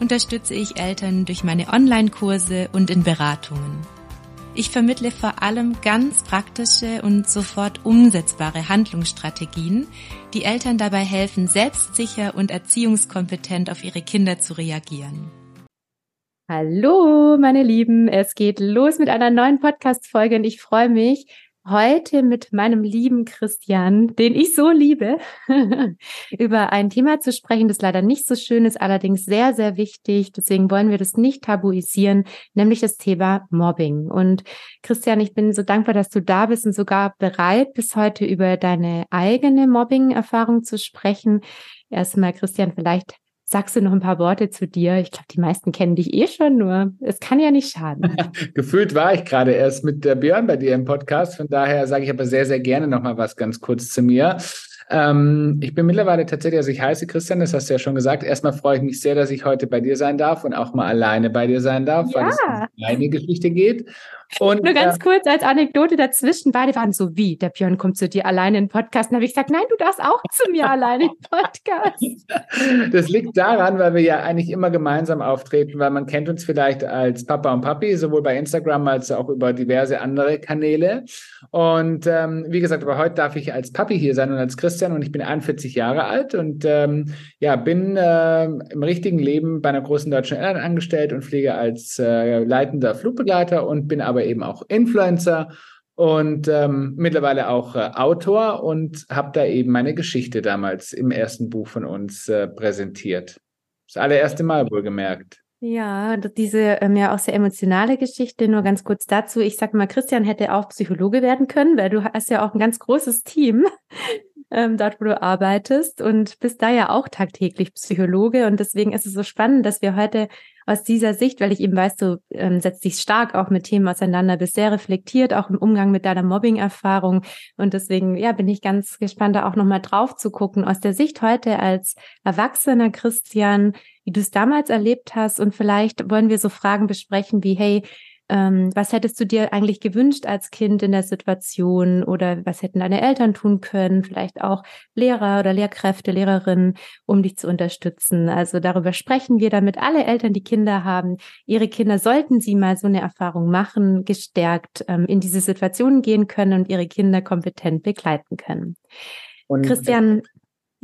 unterstütze ich Eltern durch meine Online-Kurse und in Beratungen. Ich vermittle vor allem ganz praktische und sofort umsetzbare Handlungsstrategien, die Eltern dabei helfen, selbstsicher und erziehungskompetent auf ihre Kinder zu reagieren. Hallo, meine Lieben, es geht los mit einer neuen Podcast-Folge und ich freue mich, heute mit meinem lieben Christian, den ich so liebe, über ein Thema zu sprechen, das leider nicht so schön ist, allerdings sehr, sehr wichtig. Deswegen wollen wir das nicht tabuisieren, nämlich das Thema Mobbing. Und Christian, ich bin so dankbar, dass du da bist und sogar bereit bist, heute über deine eigene Mobbing-Erfahrung zu sprechen. Erstmal, Christian, vielleicht Sagst du noch ein paar Worte zu dir? Ich glaube, die meisten kennen dich eh schon, nur es kann ja nicht schaden. Gefühlt war ich gerade erst mit der Björn bei dir im Podcast. Von daher sage ich aber sehr, sehr gerne noch mal was ganz kurz zu mir. Ähm, ich bin mittlerweile tatsächlich, also ich heiße Christian, das hast du ja schon gesagt. Erstmal freue ich mich sehr, dass ich heute bei dir sein darf und auch mal alleine bei dir sein darf, ja. weil es um eine Geschichte geht. Und, Nur ganz äh, kurz als Anekdote dazwischen, beide waren so, wie, der Björn kommt zu dir alleine in den Podcast. Dann habe ich gesagt, nein, du darfst auch zu mir alleine in den Podcast. Das liegt daran, weil wir ja eigentlich immer gemeinsam auftreten, weil man kennt uns vielleicht als Papa und Papi, sowohl bei Instagram als auch über diverse andere Kanäle. Und ähm, wie gesagt, aber heute darf ich als Papi hier sein und als Christian und ich bin 41 Jahre alt und ähm, ja, bin äh, im richtigen Leben bei einer großen deutschen Airline angestellt und fliege als äh, leitender Flugbegleiter und bin aber aber eben auch Influencer und ähm, mittlerweile auch äh, Autor und habe da eben meine Geschichte damals im ersten Buch von uns äh, präsentiert. Das allererste Mal wohlgemerkt. Ja, diese ähm, ja auch sehr emotionale Geschichte, nur ganz kurz dazu. Ich sag mal, Christian hätte auch Psychologe werden können, weil du hast ja auch ein ganz großes Team ähm, dort, wo du arbeitest und bist da ja auch tagtäglich Psychologe. Und deswegen ist es so spannend, dass wir heute aus dieser Sicht, weil ich eben weiß, du ähm, setzt dich stark auch mit Themen auseinander, bist sehr reflektiert, auch im Umgang mit deiner Mobbing-Erfahrung. Und deswegen, ja, bin ich ganz gespannt, da auch nochmal drauf zu gucken, aus der Sicht heute als erwachsener Christian, wie du es damals erlebt hast. Und vielleicht wollen wir so Fragen besprechen wie, hey, ähm, was hättest du dir eigentlich gewünscht als Kind in der Situation oder was hätten deine Eltern tun können? Vielleicht auch Lehrer oder Lehrkräfte, Lehrerinnen, um dich zu unterstützen. Also darüber sprechen wir, damit alle Eltern, die Kinder haben, ihre Kinder, sollten sie mal so eine Erfahrung machen, gestärkt ähm, in diese Situation gehen können und ihre Kinder kompetent begleiten können. Und Christian,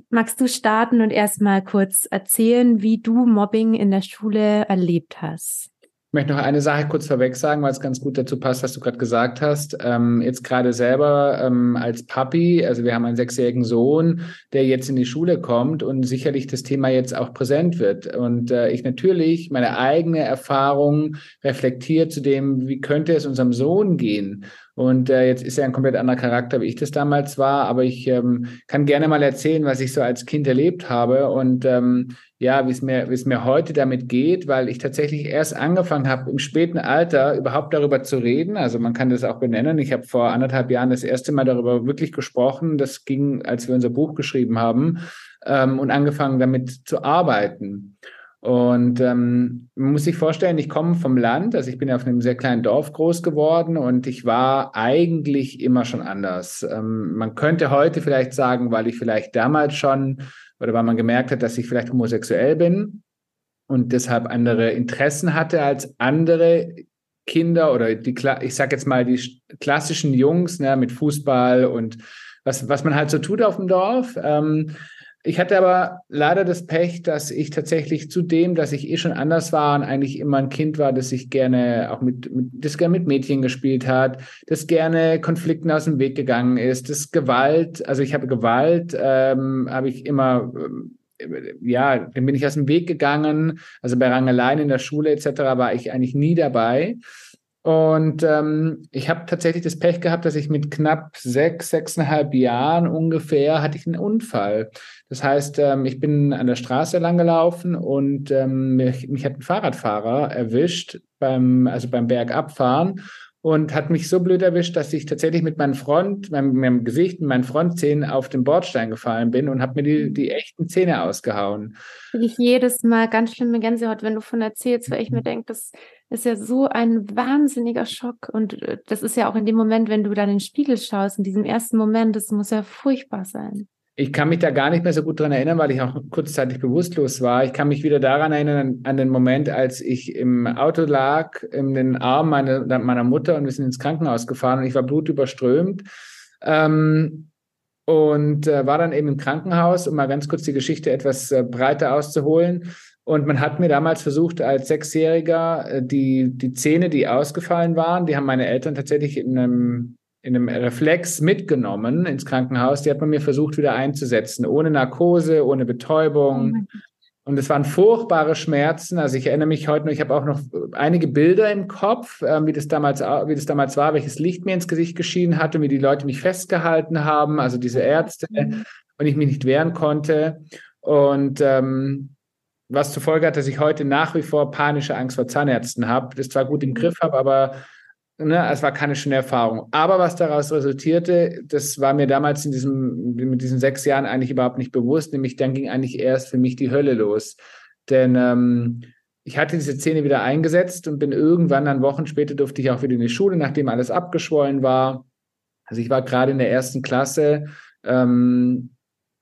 magst du starten und erstmal kurz erzählen, wie du Mobbing in der Schule erlebt hast? Ich möchte noch eine Sache kurz vorweg sagen, weil es ganz gut dazu passt, was du gerade gesagt hast. Ähm, jetzt gerade selber ähm, als Papi, also wir haben einen sechsjährigen Sohn, der jetzt in die Schule kommt und sicherlich das Thema jetzt auch präsent wird. Und äh, ich natürlich meine eigene Erfahrung reflektiert zu dem, wie könnte es unserem Sohn gehen. Und äh, jetzt ist er ein komplett anderer Charakter, wie ich das damals war. Aber ich ähm, kann gerne mal erzählen, was ich so als Kind erlebt habe und ähm, ja, wie es mir, wie es mir heute damit geht, weil ich tatsächlich erst angefangen habe, im späten Alter überhaupt darüber zu reden. Also man kann das auch benennen. Ich habe vor anderthalb Jahren das erste Mal darüber wirklich gesprochen. Das ging, als wir unser Buch geschrieben haben ähm, und angefangen damit zu arbeiten. Und ähm, man muss sich vorstellen, ich komme vom Land, also ich bin auf einem sehr kleinen Dorf groß geworden und ich war eigentlich immer schon anders. Ähm, man könnte heute vielleicht sagen, weil ich vielleicht damals schon oder weil man gemerkt hat, dass ich vielleicht homosexuell bin und deshalb andere Interessen hatte als andere Kinder oder die, ich sag jetzt mal die klassischen Jungs ne, mit Fußball und was, was man halt so tut auf dem Dorf. Ähm, ich hatte aber leider das Pech, dass ich tatsächlich zu dem, dass ich eh schon anders war und eigentlich immer ein Kind war, das sich gerne auch mit, mit das gerne mit Mädchen gespielt hat, das gerne Konflikten aus dem Weg gegangen ist, das Gewalt, also ich habe Gewalt, ähm, habe ich immer äh, ja, dann bin ich aus dem Weg gegangen. Also bei Rangeleien in der Schule etc. war ich eigentlich nie dabei. Und ähm, ich habe tatsächlich das Pech gehabt, dass ich mit knapp sechs, sechseinhalb Jahren ungefähr hatte ich einen Unfall. Das heißt, ähm, ich bin an der Straße lang gelaufen und ähm, mich, mich hat ein Fahrradfahrer erwischt beim, also beim Bergabfahren und hat mich so blöd erwischt, dass ich tatsächlich mit meinem Front, meinem, meinem Gesicht, mit meinen Frontzähnen auf den Bordstein gefallen bin und habe mir die, die echten Zähne ausgehauen. Ich jedes Mal ganz schlimme Gänsehaut, wenn du von erzählst, weil ich mir denke, das ist ja so ein wahnsinniger Schock. Und äh, das ist ja auch in dem Moment, wenn du dann in den Spiegel schaust, in diesem ersten Moment, das muss ja furchtbar sein. Ich kann mich da gar nicht mehr so gut dran erinnern, weil ich auch kurzzeitig bewusstlos war. Ich kann mich wieder daran erinnern, an den Moment, als ich im Auto lag, in den Arm meiner, meiner Mutter und wir sind ins Krankenhaus gefahren und ich war blutüberströmt. Ähm, und äh, war dann eben im Krankenhaus, um mal ganz kurz die Geschichte etwas äh, breiter auszuholen. Und man hat mir damals versucht, als Sechsjähriger äh, die, die Zähne, die ausgefallen waren, die haben meine Eltern tatsächlich in einem in einem Reflex mitgenommen ins Krankenhaus. Die hat man mir versucht wieder einzusetzen, ohne Narkose, ohne Betäubung. Oh und es waren furchtbare Schmerzen. Also ich erinnere mich heute noch, ich habe auch noch einige Bilder im Kopf, äh, wie, das damals, wie das damals war, welches Licht mir ins Gesicht geschienen hat und wie die Leute mich festgehalten haben, also diese Ärzte, mhm. und ich mich nicht wehren konnte. Und ähm, was zur Folge hat, dass ich heute nach wie vor panische Angst vor Zahnärzten habe, das zwar gut im Griff habe, aber Ne, es war keine schöne Erfahrung. Aber was daraus resultierte, das war mir damals in diesem, mit diesen sechs Jahren eigentlich überhaupt nicht bewusst. Nämlich dann ging eigentlich erst für mich die Hölle los. Denn ähm, ich hatte diese Zähne wieder eingesetzt und bin irgendwann dann Wochen später durfte ich auch wieder in die Schule, nachdem alles abgeschwollen war. Also ich war gerade in der ersten Klasse ähm,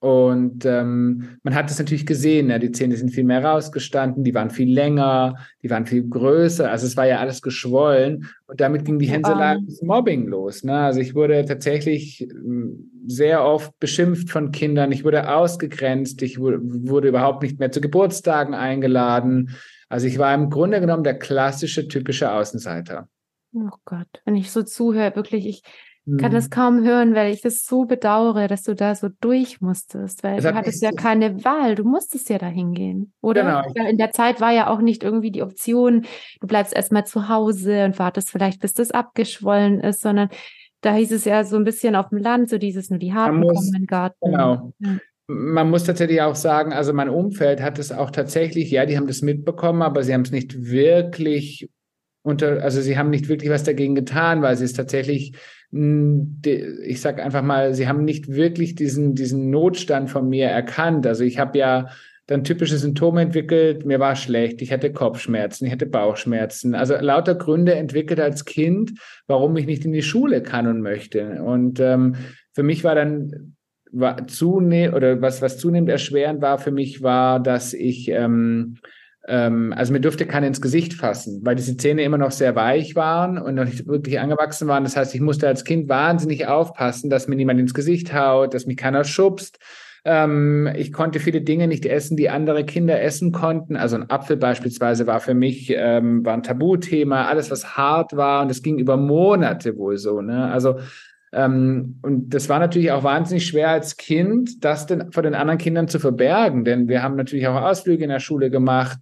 und ähm, man hat es natürlich gesehen, ne? die Zähne sind viel mehr rausgestanden, die waren viel länger, die waren viel größer. Also es war ja alles geschwollen. Und damit ging die Hänselei des Mobbing los. Ne? Also ich wurde tatsächlich hm, sehr oft beschimpft von Kindern. Ich wurde ausgegrenzt. Ich wurde überhaupt nicht mehr zu Geburtstagen eingeladen. Also ich war im Grunde genommen der klassische, typische Außenseiter. Oh Gott, wenn ich so zuhöre, wirklich, ich kann das mhm. kaum hören, weil ich das so bedauere, dass du da so durch musstest, weil du hattest ja keine Wahl, du musstest ja dahin gehen, oder? Genau. In der Zeit war ja auch nicht irgendwie die Option, du bleibst erstmal zu Hause und wartest vielleicht, bis das abgeschwollen ist, sondern da hieß es ja so ein bisschen auf dem Land, so dieses nur die Harten muss, kommen in den Garten. Genau. Ja. Man muss tatsächlich auch sagen, also mein Umfeld hat es auch tatsächlich, ja, die haben das mitbekommen, aber sie haben es nicht wirklich unter, also sie haben nicht wirklich was dagegen getan, weil sie es tatsächlich ich sag einfach mal, sie haben nicht wirklich diesen, diesen Notstand von mir erkannt. Also ich habe ja dann typische Symptome entwickelt, mir war schlecht, ich hatte Kopfschmerzen, ich hatte Bauchschmerzen. Also lauter Gründe entwickelt als Kind, warum ich nicht in die Schule kann und möchte. Und ähm, für mich war dann war zunehmend oder was, was zunehmend erschwerend war für mich, war, dass ich ähm, ähm, also mir durfte keiner ins Gesicht fassen, weil diese Zähne immer noch sehr weich waren und noch nicht wirklich angewachsen waren. Das heißt, ich musste als Kind wahnsinnig aufpassen, dass mir niemand ins Gesicht haut, dass mich keiner schubst. Ähm, ich konnte viele Dinge nicht essen, die andere Kinder essen konnten. Also ein Apfel beispielsweise war für mich ähm, war ein Tabuthema. Alles, was hart war und das ging über Monate wohl so. Ne? Also ähm, und das war natürlich auch wahnsinnig schwer als Kind, das denn vor den anderen Kindern zu verbergen, denn wir haben natürlich auch Ausflüge in der Schule gemacht.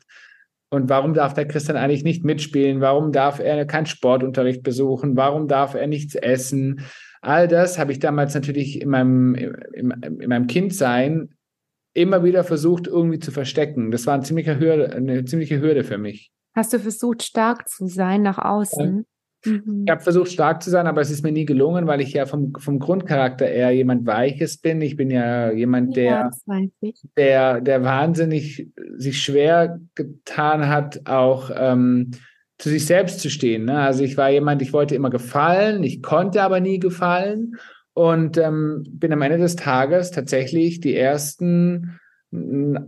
Und warum darf der Christian eigentlich nicht mitspielen? Warum darf er keinen Sportunterricht besuchen? Warum darf er nichts essen? All das habe ich damals natürlich in meinem, in, in meinem Kindsein immer wieder versucht, irgendwie zu verstecken. Das war ein ziemlicher Hürde, eine ziemliche Hürde für mich. Hast du versucht, stark zu sein nach außen? Mhm. Ich habe versucht, stark zu sein, aber es ist mir nie gelungen, weil ich ja vom, vom Grundcharakter eher jemand Weiches bin. Ich bin ja jemand, der, ja, der, der wahnsinnig sich schwer getan hat, auch ähm, zu sich selbst zu stehen. Ne? Also ich war jemand, ich wollte immer gefallen, ich konnte aber nie gefallen und ähm, bin am Ende des Tages tatsächlich die ersten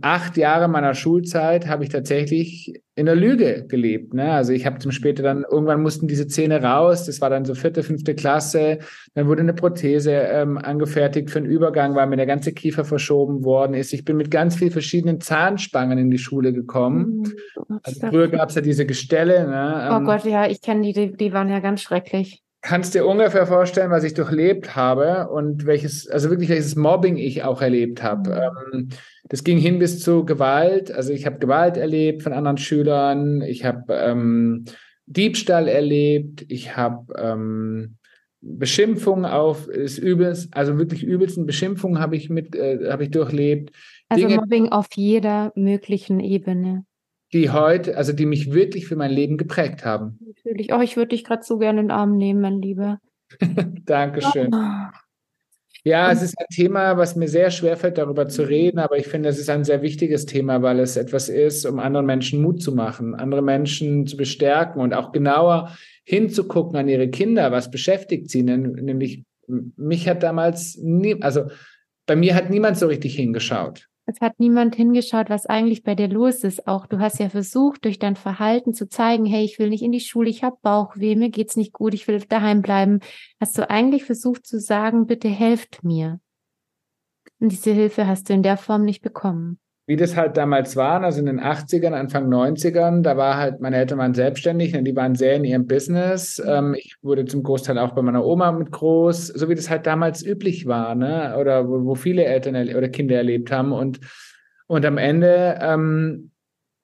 acht Jahre meiner Schulzeit habe ich tatsächlich in der Lüge gelebt. Ne? Also ich habe zum später dann, irgendwann mussten diese Zähne raus, das war dann so vierte, fünfte Klasse, dann wurde eine Prothese ähm, angefertigt für einen Übergang, weil mir der ganze Kiefer verschoben worden ist. Ich bin mit ganz vielen verschiedenen Zahnspangen in die Schule gekommen. Mhm. Also früher gab es ja diese Gestelle. Ne? Oh ähm, Gott, ja, ich kenne die, die, die waren ja ganz schrecklich kannst dir ungefähr vorstellen, was ich durchlebt habe und welches, also wirklich welches Mobbing ich auch erlebt habe. Mhm. Ähm, das ging hin bis zu Gewalt. Also ich habe Gewalt erlebt von anderen Schülern. Ich habe ähm, Diebstahl erlebt, ich habe ähm, Beschimpfungen auf ist übelst, also wirklich übelsten Beschimpfungen habe ich mit, äh, habe ich durchlebt. Also Dinge, Mobbing auf jeder möglichen Ebene. Die heute, also die mich wirklich für mein Leben geprägt haben. Natürlich. Oh, ich würde dich gerade so gerne in den Arm nehmen, mein Lieber. Dankeschön. Oh. Ja, es ist ein Thema, was mir sehr schwer fällt, darüber zu reden, aber ich finde, es ist ein sehr wichtiges Thema, weil es etwas ist, um anderen Menschen Mut zu machen, andere Menschen zu bestärken und auch genauer hinzugucken an ihre Kinder, was beschäftigt sie, nämlich mich hat damals nie, also bei mir hat niemand so richtig hingeschaut. Es hat niemand hingeschaut, was eigentlich bei dir los ist. Auch du hast ja versucht, durch dein Verhalten zu zeigen, hey, ich will nicht in die Schule, ich habe Bauchweh, mir geht's nicht gut, ich will daheim bleiben. Hast du eigentlich versucht zu sagen, bitte helft mir. Und diese Hilfe hast du in der Form nicht bekommen wie das halt damals war, also in den 80ern, Anfang 90ern, da war halt, meine Eltern waren selbstständig, ne, die waren sehr in ihrem Business. Mhm. Ähm, ich wurde zum Großteil auch bei meiner Oma mit groß, so wie das halt damals üblich war, ne? Oder wo, wo viele Eltern oder Kinder erlebt haben. Und, und am Ende ähm,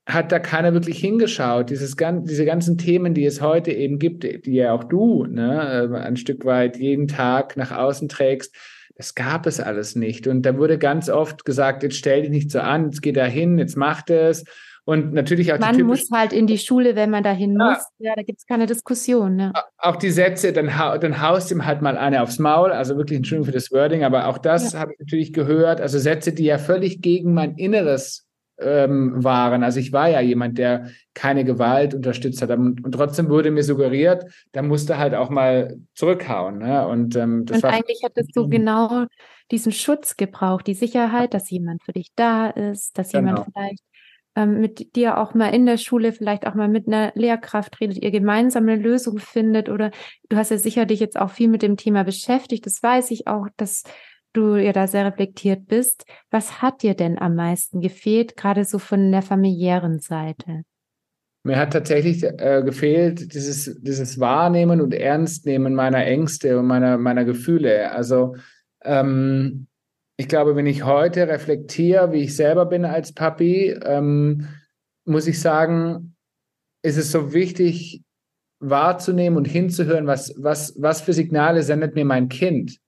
hat da keiner wirklich hingeschaut. Dieses, diese ganzen Themen, die es heute eben gibt, die ja auch du ne, äh, ein Stück weit jeden Tag nach außen trägst, das gab es alles nicht. Und da wurde ganz oft gesagt, jetzt stell dich nicht so an, jetzt geh da hin, jetzt mach das. Und natürlich auch man die muss halt in die Schule, wenn man dahin ja. muss. Ja, da gibt es keine Diskussion. Ne? Auch die Sätze, dann, dann haust ihm halt mal eine aufs Maul. Also wirklich Entschuldigung für das Wording, aber auch das ja. habe ich natürlich gehört. Also Sätze, die ja völlig gegen mein Inneres ähm, waren. Also ich war ja jemand, der keine Gewalt unterstützt hat. Und, und trotzdem wurde mir suggeriert, da musste halt auch mal zurückhauen. Ne? Und, ähm, das und war eigentlich hättest du genau diesen Schutz gebraucht, die Sicherheit, dass jemand für dich da ist, dass genau. jemand vielleicht ähm, mit dir auch mal in der Schule, vielleicht auch mal mit einer Lehrkraft redet, ihr gemeinsam eine Lösung findet. Oder du hast ja sicherlich jetzt auch viel mit dem Thema beschäftigt. Das weiß ich auch, dass du ja da sehr reflektiert bist. Was hat dir denn am meisten gefehlt, gerade so von der familiären Seite? Mir hat tatsächlich äh, gefehlt dieses, dieses Wahrnehmen und Ernstnehmen meiner Ängste und meiner, meiner Gefühle. Also ähm, ich glaube, wenn ich heute reflektiere, wie ich selber bin als Papi, ähm, muss ich sagen, ist es so wichtig wahrzunehmen und hinzuhören, was, was, was für Signale sendet mir mein Kind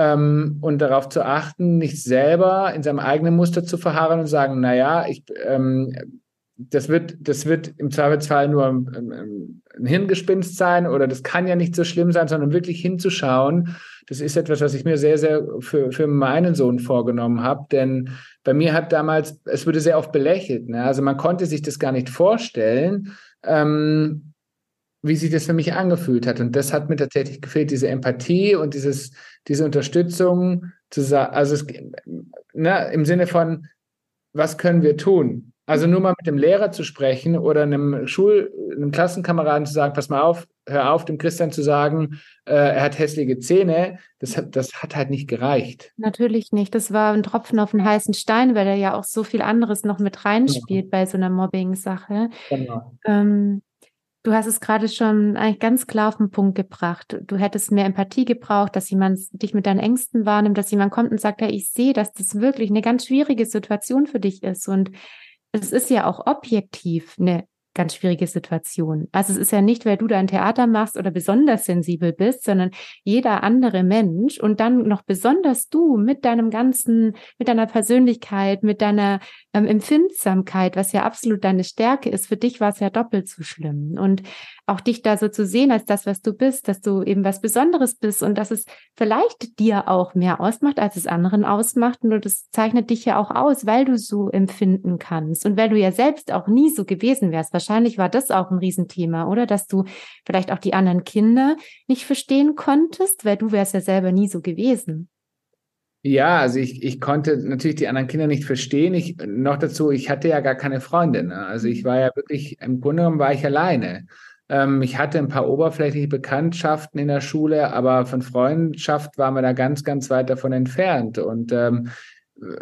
ähm, und darauf zu achten, nicht selber in seinem eigenen Muster zu verharren und sagen, naja, ich, ähm, das wird, das wird im Zweifelsfall nur ein, ein Hirngespinst sein oder das kann ja nicht so schlimm sein, sondern wirklich hinzuschauen. Das ist etwas, was ich mir sehr, sehr für, für meinen Sohn vorgenommen habe, denn bei mir hat damals, es wurde sehr oft belächelt. Ne? Also man konnte sich das gar nicht vorstellen. Ähm, wie sich das für mich angefühlt hat. Und das hat mir tatsächlich gefehlt, diese Empathie und dieses, diese Unterstützung zu sagen, also es, ne, im Sinne von, was können wir tun? Also nur mal mit dem Lehrer zu sprechen oder einem Schul-, einem Klassenkameraden zu sagen, pass mal auf, hör auf, dem Christian zu sagen, äh, er hat hässliche Zähne, das hat, das hat halt nicht gereicht. Natürlich nicht. Das war ein Tropfen auf den heißen Stein, weil er ja auch so viel anderes noch mit reinspielt ja. bei so einer Mobbing-Sache. Genau. Ähm, Du hast es gerade schon eigentlich ganz klar auf den Punkt gebracht. Du hättest mehr Empathie gebraucht, dass jemand dich mit deinen Ängsten wahrnimmt, dass jemand kommt und sagt, ja, ich sehe, dass das wirklich eine ganz schwierige Situation für dich ist. Und es ist ja auch objektiv eine ganz schwierige Situation. Also es ist ja nicht, weil du dein Theater machst oder besonders sensibel bist, sondern jeder andere Mensch und dann noch besonders du mit deinem ganzen, mit deiner Persönlichkeit, mit deiner ähm, Empfindsamkeit, was ja absolut deine Stärke ist. Für dich war es ja doppelt so schlimm. Und auch dich da so zu sehen als das, was du bist, dass du eben was Besonderes bist und dass es vielleicht dir auch mehr ausmacht, als es anderen ausmacht. Und das zeichnet dich ja auch aus, weil du so empfinden kannst und weil du ja selbst auch nie so gewesen wärst. Wahrscheinlich war das auch ein Riesenthema, oder? Dass du vielleicht auch die anderen Kinder nicht verstehen konntest, weil du wärst ja selber nie so gewesen. Ja, also ich, ich konnte natürlich die anderen Kinder nicht verstehen. Ich, noch dazu, ich hatte ja gar keine Freundin. Ne? Also ich war ja wirklich, im Grunde genommen war ich alleine. Ähm, ich hatte ein paar oberflächliche Bekanntschaften in der Schule, aber von Freundschaft waren wir da ganz, ganz weit davon entfernt. Und ähm,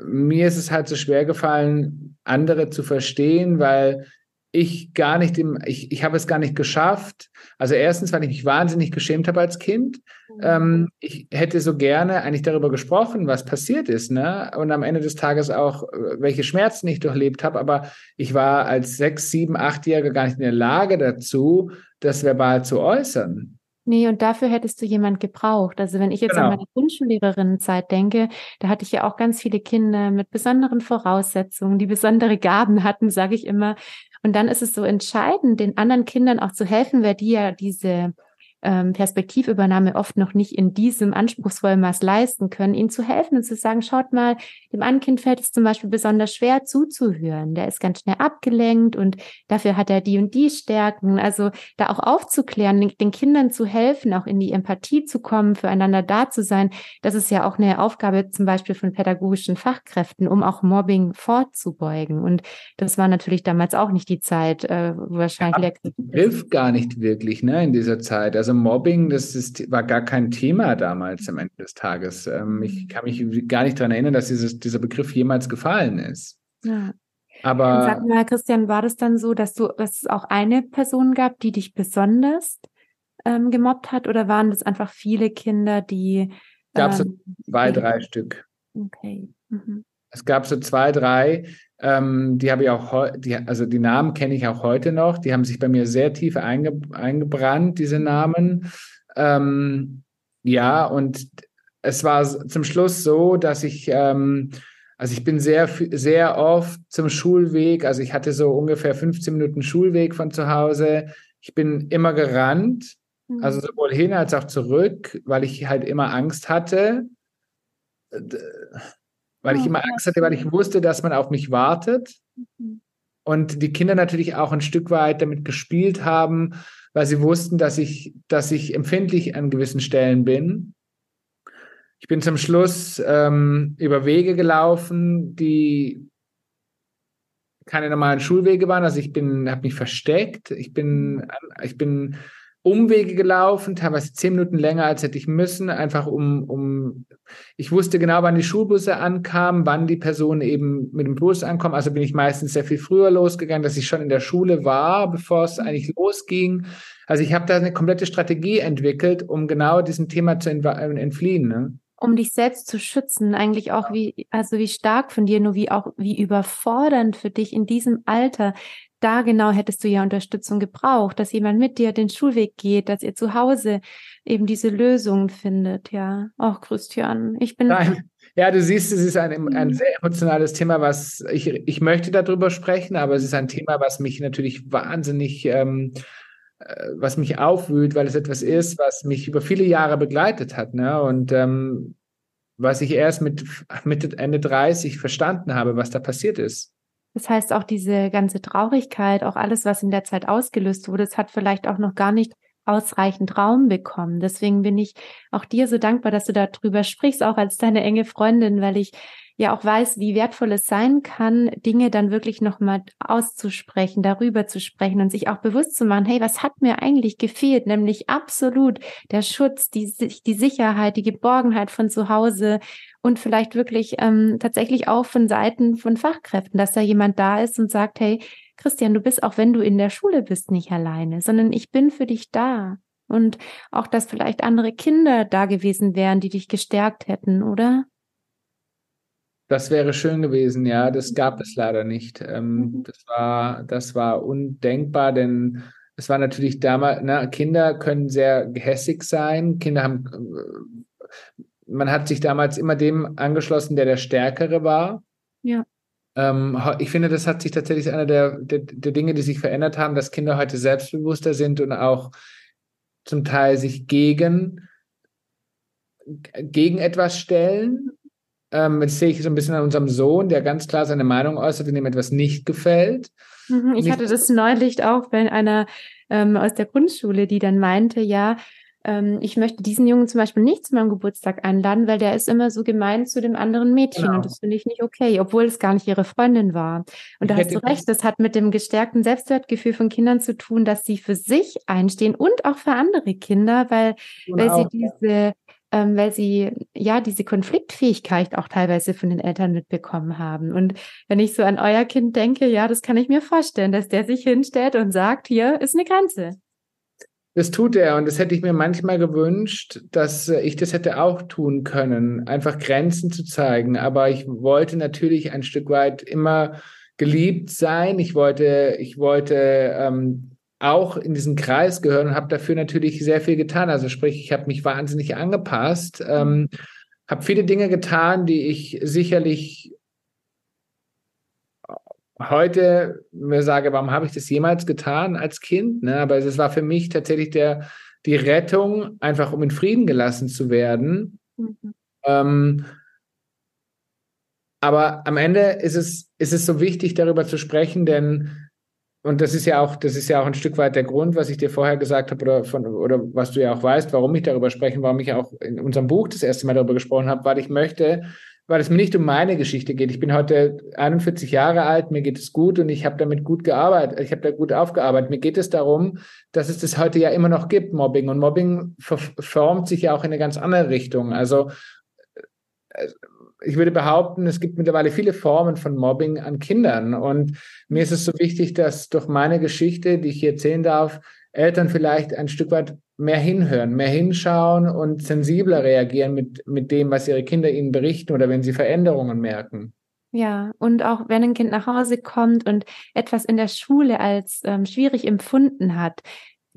mir ist es halt so schwer gefallen, andere zu verstehen, weil ich gar nicht im, ich, ich habe es gar nicht geschafft. Also erstens, weil ich mich wahnsinnig geschämt habe als Kind. Mhm. Ähm, ich hätte so gerne eigentlich darüber gesprochen, was passiert ist, ne? Und am Ende des Tages auch, äh, welche Schmerzen ich durchlebt habe. Aber ich war als sechs, sieben, achtjähriger gar nicht in der Lage dazu, das verbal zu äußern. Nee, und dafür hättest du jemand gebraucht. Also wenn ich jetzt genau. an meine Grundschullehrerinnenzeit denke, da hatte ich ja auch ganz viele Kinder mit besonderen Voraussetzungen, die besondere Gaben hatten, sage ich immer. Und dann ist es so entscheidend, den anderen Kindern auch zu helfen, weil die ja diese ähm, Perspektivübernahme oft noch nicht in diesem anspruchsvollen Maß leisten können, ihnen zu helfen und zu sagen, schaut mal, dem einen Kind fällt es zum Beispiel besonders schwer zuzuhören. Der ist ganz schnell abgelenkt und dafür hat er die und die Stärken. Also da auch aufzuklären, den Kindern zu helfen, auch in die Empathie zu kommen, füreinander da zu sein. Das ist ja auch eine Aufgabe zum Beispiel von pädagogischen Fachkräften, um auch Mobbing vorzubeugen. Und das war natürlich damals auch nicht die Zeit, äh, wahrscheinlich. Ja, Begriff gar nicht wirklich, ne, in dieser Zeit. Also also Mobbing, das ist, war gar kein Thema damals am Ende des Tages. Ähm, ich kann mich gar nicht daran erinnern, dass dieses, dieser Begriff jemals gefallen ist. Ja. Aber. Sag mal, Christian, war das dann so, dass du, dass es auch eine Person gab, die dich besonders ähm, gemobbt hat, oder waren das einfach viele Kinder, die. Gab es ähm, zwei, drei Stück. Okay. Mhm. Es gab so zwei, drei, ähm, die habe ich auch die, also die Namen kenne ich auch heute noch. Die haben sich bei mir sehr tief einge eingebrannt, diese Namen. Ähm, ja, und es war zum Schluss so, dass ich, ähm, also ich bin sehr, sehr oft zum Schulweg, also ich hatte so ungefähr 15 Minuten Schulweg von zu Hause. Ich bin immer gerannt, mhm. also sowohl hin als auch zurück, weil ich halt immer Angst hatte weil ich oh, immer Angst hatte, weil ich wusste, dass man auf mich wartet. Mhm. Und die Kinder natürlich auch ein Stück weit damit gespielt haben, weil sie wussten, dass ich, dass ich empfindlich an gewissen Stellen bin. Ich bin zum Schluss ähm, über Wege gelaufen, die keine normalen Schulwege waren. Also ich bin, habe mich versteckt. Ich bin, mhm. ich bin Umwege gelaufen, teilweise zehn Minuten länger, als hätte ich müssen, einfach um, um, ich wusste genau, wann die Schulbusse ankamen, wann die Personen eben mit dem Bus ankommen. Also bin ich meistens sehr viel früher losgegangen, dass ich schon in der Schule war, bevor es eigentlich losging. Also ich habe da eine komplette Strategie entwickelt, um genau diesem Thema zu entfliehen. Ne? um dich selbst zu schützen, eigentlich auch wie, also wie stark von dir, nur wie auch, wie überfordernd für dich in diesem Alter, da genau hättest du ja Unterstützung gebraucht, dass jemand mit dir den Schulweg geht, dass ihr zu Hause eben diese Lösungen findet, ja. Auch Christian, ich bin. Nein. Ja, du siehst, es ist ein, ein sehr emotionales Thema, was ich, ich möchte darüber sprechen, aber es ist ein Thema, was mich natürlich wahnsinnig, ähm, äh, was mich aufwühlt, weil es etwas ist, was mich über viele Jahre begleitet hat, ne? Und ähm, was ich erst mit Mitte, Ende 30 verstanden habe, was da passiert ist. Das heißt, auch diese ganze Traurigkeit, auch alles, was in der Zeit ausgelöst wurde, es hat vielleicht auch noch gar nicht ausreichend Raum bekommen. Deswegen bin ich auch dir so dankbar, dass du darüber sprichst, auch als deine enge Freundin, weil ich ja auch weiß, wie wertvoll es sein kann, Dinge dann wirklich nochmal auszusprechen, darüber zu sprechen und sich auch bewusst zu machen, hey, was hat mir eigentlich gefehlt? Nämlich absolut der Schutz, die, die Sicherheit, die Geborgenheit von zu Hause und vielleicht wirklich ähm, tatsächlich auch von Seiten von Fachkräften, dass da jemand da ist und sagt, hey, Christian, du bist auch wenn du in der Schule bist nicht alleine, sondern ich bin für dich da. Und auch, dass vielleicht andere Kinder da gewesen wären, die dich gestärkt hätten, oder? Das wäre schön gewesen, ja. Das gab es leider nicht. Ähm, mhm. das, war, das war undenkbar, denn es war natürlich damals, na, Kinder können sehr gehässig sein. Kinder haben, äh, man hat sich damals immer dem angeschlossen, der der Stärkere war. Ja. Ähm, ich finde, das hat sich tatsächlich einer der, der, der Dinge, die sich verändert haben, dass Kinder heute selbstbewusster sind und auch zum Teil sich gegen, gegen etwas stellen ähm, das sehe ich so ein bisschen an unserem Sohn, der ganz klar seine Meinung äußert, wenn ihm etwas nicht gefällt. Mhm, ich hatte das neulich auch bei einer ähm, aus der Grundschule, die dann meinte, ja, ähm, ich möchte diesen Jungen zum Beispiel nicht zu meinem Geburtstag einladen, weil der ist immer so gemein zu dem anderen Mädchen genau. und das finde ich nicht okay, obwohl es gar nicht ihre Freundin war. Und ich da hast du recht, das hat mit dem gestärkten Selbstwertgefühl von Kindern zu tun, dass sie für sich einstehen und auch für andere Kinder, weil, weil sie diese ähm, weil sie ja diese Konfliktfähigkeit auch teilweise von den Eltern mitbekommen haben. Und wenn ich so an euer Kind denke, ja, das kann ich mir vorstellen, dass der sich hinstellt und sagt, hier ist eine Grenze. Das tut er und das hätte ich mir manchmal gewünscht, dass ich das hätte auch tun können, einfach Grenzen zu zeigen. Aber ich wollte natürlich ein Stück weit immer geliebt sein. Ich wollte, ich wollte ähm, auch in diesen Kreis gehören und habe dafür natürlich sehr viel getan. Also sprich, ich habe mich wahnsinnig angepasst, ähm, habe viele Dinge getan, die ich sicherlich heute mir sage, warum habe ich das jemals getan als Kind? Ne? Aber es war für mich tatsächlich der, die Rettung, einfach um in Frieden gelassen zu werden. Mhm. Ähm, aber am Ende ist es, ist es so wichtig, darüber zu sprechen, denn und das ist ja auch, das ist ja auch ein Stück weit der Grund, was ich dir vorher gesagt habe oder von, oder was du ja auch weißt, warum ich darüber spreche, warum ich auch in unserem Buch das erste Mal darüber gesprochen habe, weil ich möchte, weil es mir nicht um meine Geschichte geht. Ich bin heute 41 Jahre alt, mir geht es gut und ich habe damit gut gearbeitet, ich habe da gut aufgearbeitet. Mir geht es darum, dass es das heute ja immer noch gibt, Mobbing. Und Mobbing formt sich ja auch in eine ganz andere Richtung. Also äh, ich würde behaupten, es gibt mittlerweile viele Formen von Mobbing an Kindern. Und mir ist es so wichtig, dass durch meine Geschichte, die ich hier erzählen darf, Eltern vielleicht ein Stück weit mehr hinhören, mehr hinschauen und sensibler reagieren mit, mit dem, was ihre Kinder ihnen berichten oder wenn sie Veränderungen merken. Ja, und auch wenn ein Kind nach Hause kommt und etwas in der Schule als ähm, schwierig empfunden hat,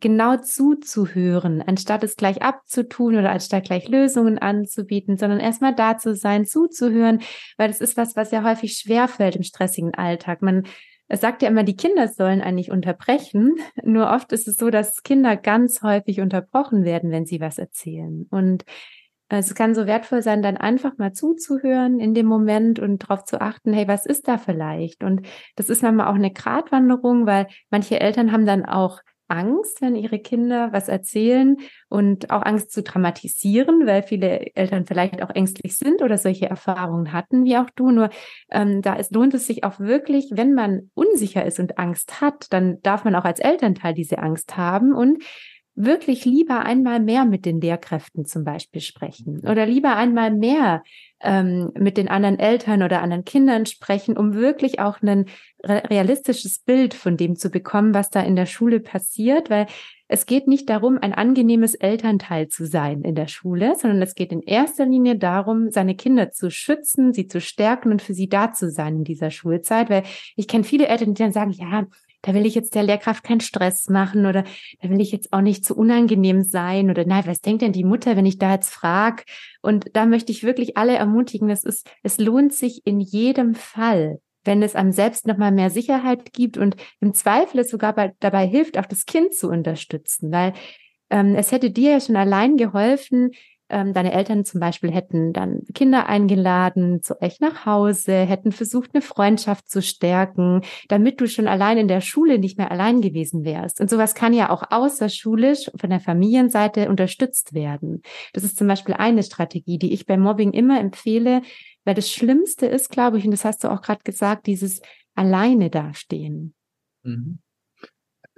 genau zuzuhören, anstatt es gleich abzutun oder anstatt gleich Lösungen anzubieten, sondern erstmal da zu sein, zuzuhören, weil das ist was, was ja häufig schwerfällt im stressigen Alltag. Man es sagt ja immer, die Kinder sollen eigentlich unterbrechen. Nur oft ist es so, dass Kinder ganz häufig unterbrochen werden, wenn sie was erzählen. Und es kann so wertvoll sein, dann einfach mal zuzuhören in dem Moment und darauf zu achten, hey, was ist da vielleicht? Und das ist manchmal auch eine Gratwanderung, weil manche Eltern haben dann auch Angst, wenn ihre Kinder was erzählen und auch Angst zu dramatisieren, weil viele Eltern vielleicht auch ängstlich sind oder solche Erfahrungen hatten, wie auch du. Nur ähm, da ist, lohnt es sich auch wirklich, wenn man unsicher ist und Angst hat, dann darf man auch als Elternteil diese Angst haben und wirklich lieber einmal mehr mit den Lehrkräften zum Beispiel sprechen oder lieber einmal mehr ähm, mit den anderen Eltern oder anderen Kindern sprechen, um wirklich auch ein realistisches Bild von dem zu bekommen, was da in der Schule passiert, weil es geht nicht darum, ein angenehmes Elternteil zu sein in der Schule, sondern es geht in erster Linie darum, seine Kinder zu schützen, sie zu stärken und für sie da zu sein in dieser Schulzeit, weil ich kenne viele Eltern, die dann sagen, ja, da will ich jetzt der Lehrkraft keinen Stress machen oder da will ich jetzt auch nicht zu unangenehm sein oder nein, was denkt denn die Mutter, wenn ich da jetzt frag? Und da möchte ich wirklich alle ermutigen, das ist, es lohnt sich in jedem Fall, wenn es einem selbst nochmal mehr Sicherheit gibt und im Zweifel es sogar bei, dabei hilft, auch das Kind zu unterstützen, weil ähm, es hätte dir ja schon allein geholfen, ähm, deine Eltern zum Beispiel hätten dann Kinder eingeladen zu euch nach Hause, hätten versucht, eine Freundschaft zu stärken, damit du schon allein in der Schule nicht mehr allein gewesen wärst. Und sowas kann ja auch außerschulisch von der Familienseite unterstützt werden. Das ist zum Beispiel eine Strategie, die ich beim Mobbing immer empfehle, weil das Schlimmste ist, glaube ich, und das hast du auch gerade gesagt, dieses alleine dastehen. Mhm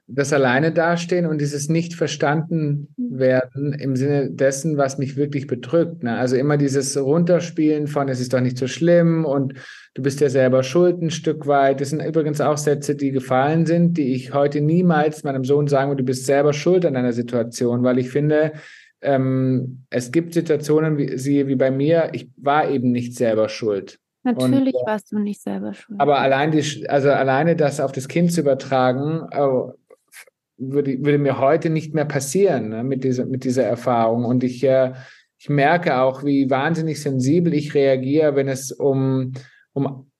das alleine dastehen und dieses nicht verstanden werden im Sinne dessen, was mich wirklich bedrückt. Ne? Also immer dieses Runterspielen von, es ist doch nicht so schlimm und du bist ja selber schuld ein Stück weit. Das sind übrigens auch Sätze, die gefallen sind, die ich heute niemals meinem Sohn sagen würde, du bist selber schuld an einer Situation, weil ich finde, ähm, es gibt Situationen, wie, sie wie bei mir, ich war eben nicht selber schuld. Natürlich und, äh, warst du nicht selber schuld. Aber allein die, also alleine das auf das Kind zu übertragen, oh, würde, würde mir heute nicht mehr passieren ne, mit, dieser, mit dieser Erfahrung. Und ich, äh, ich merke auch, wie wahnsinnig sensibel ich reagiere, wenn es um, um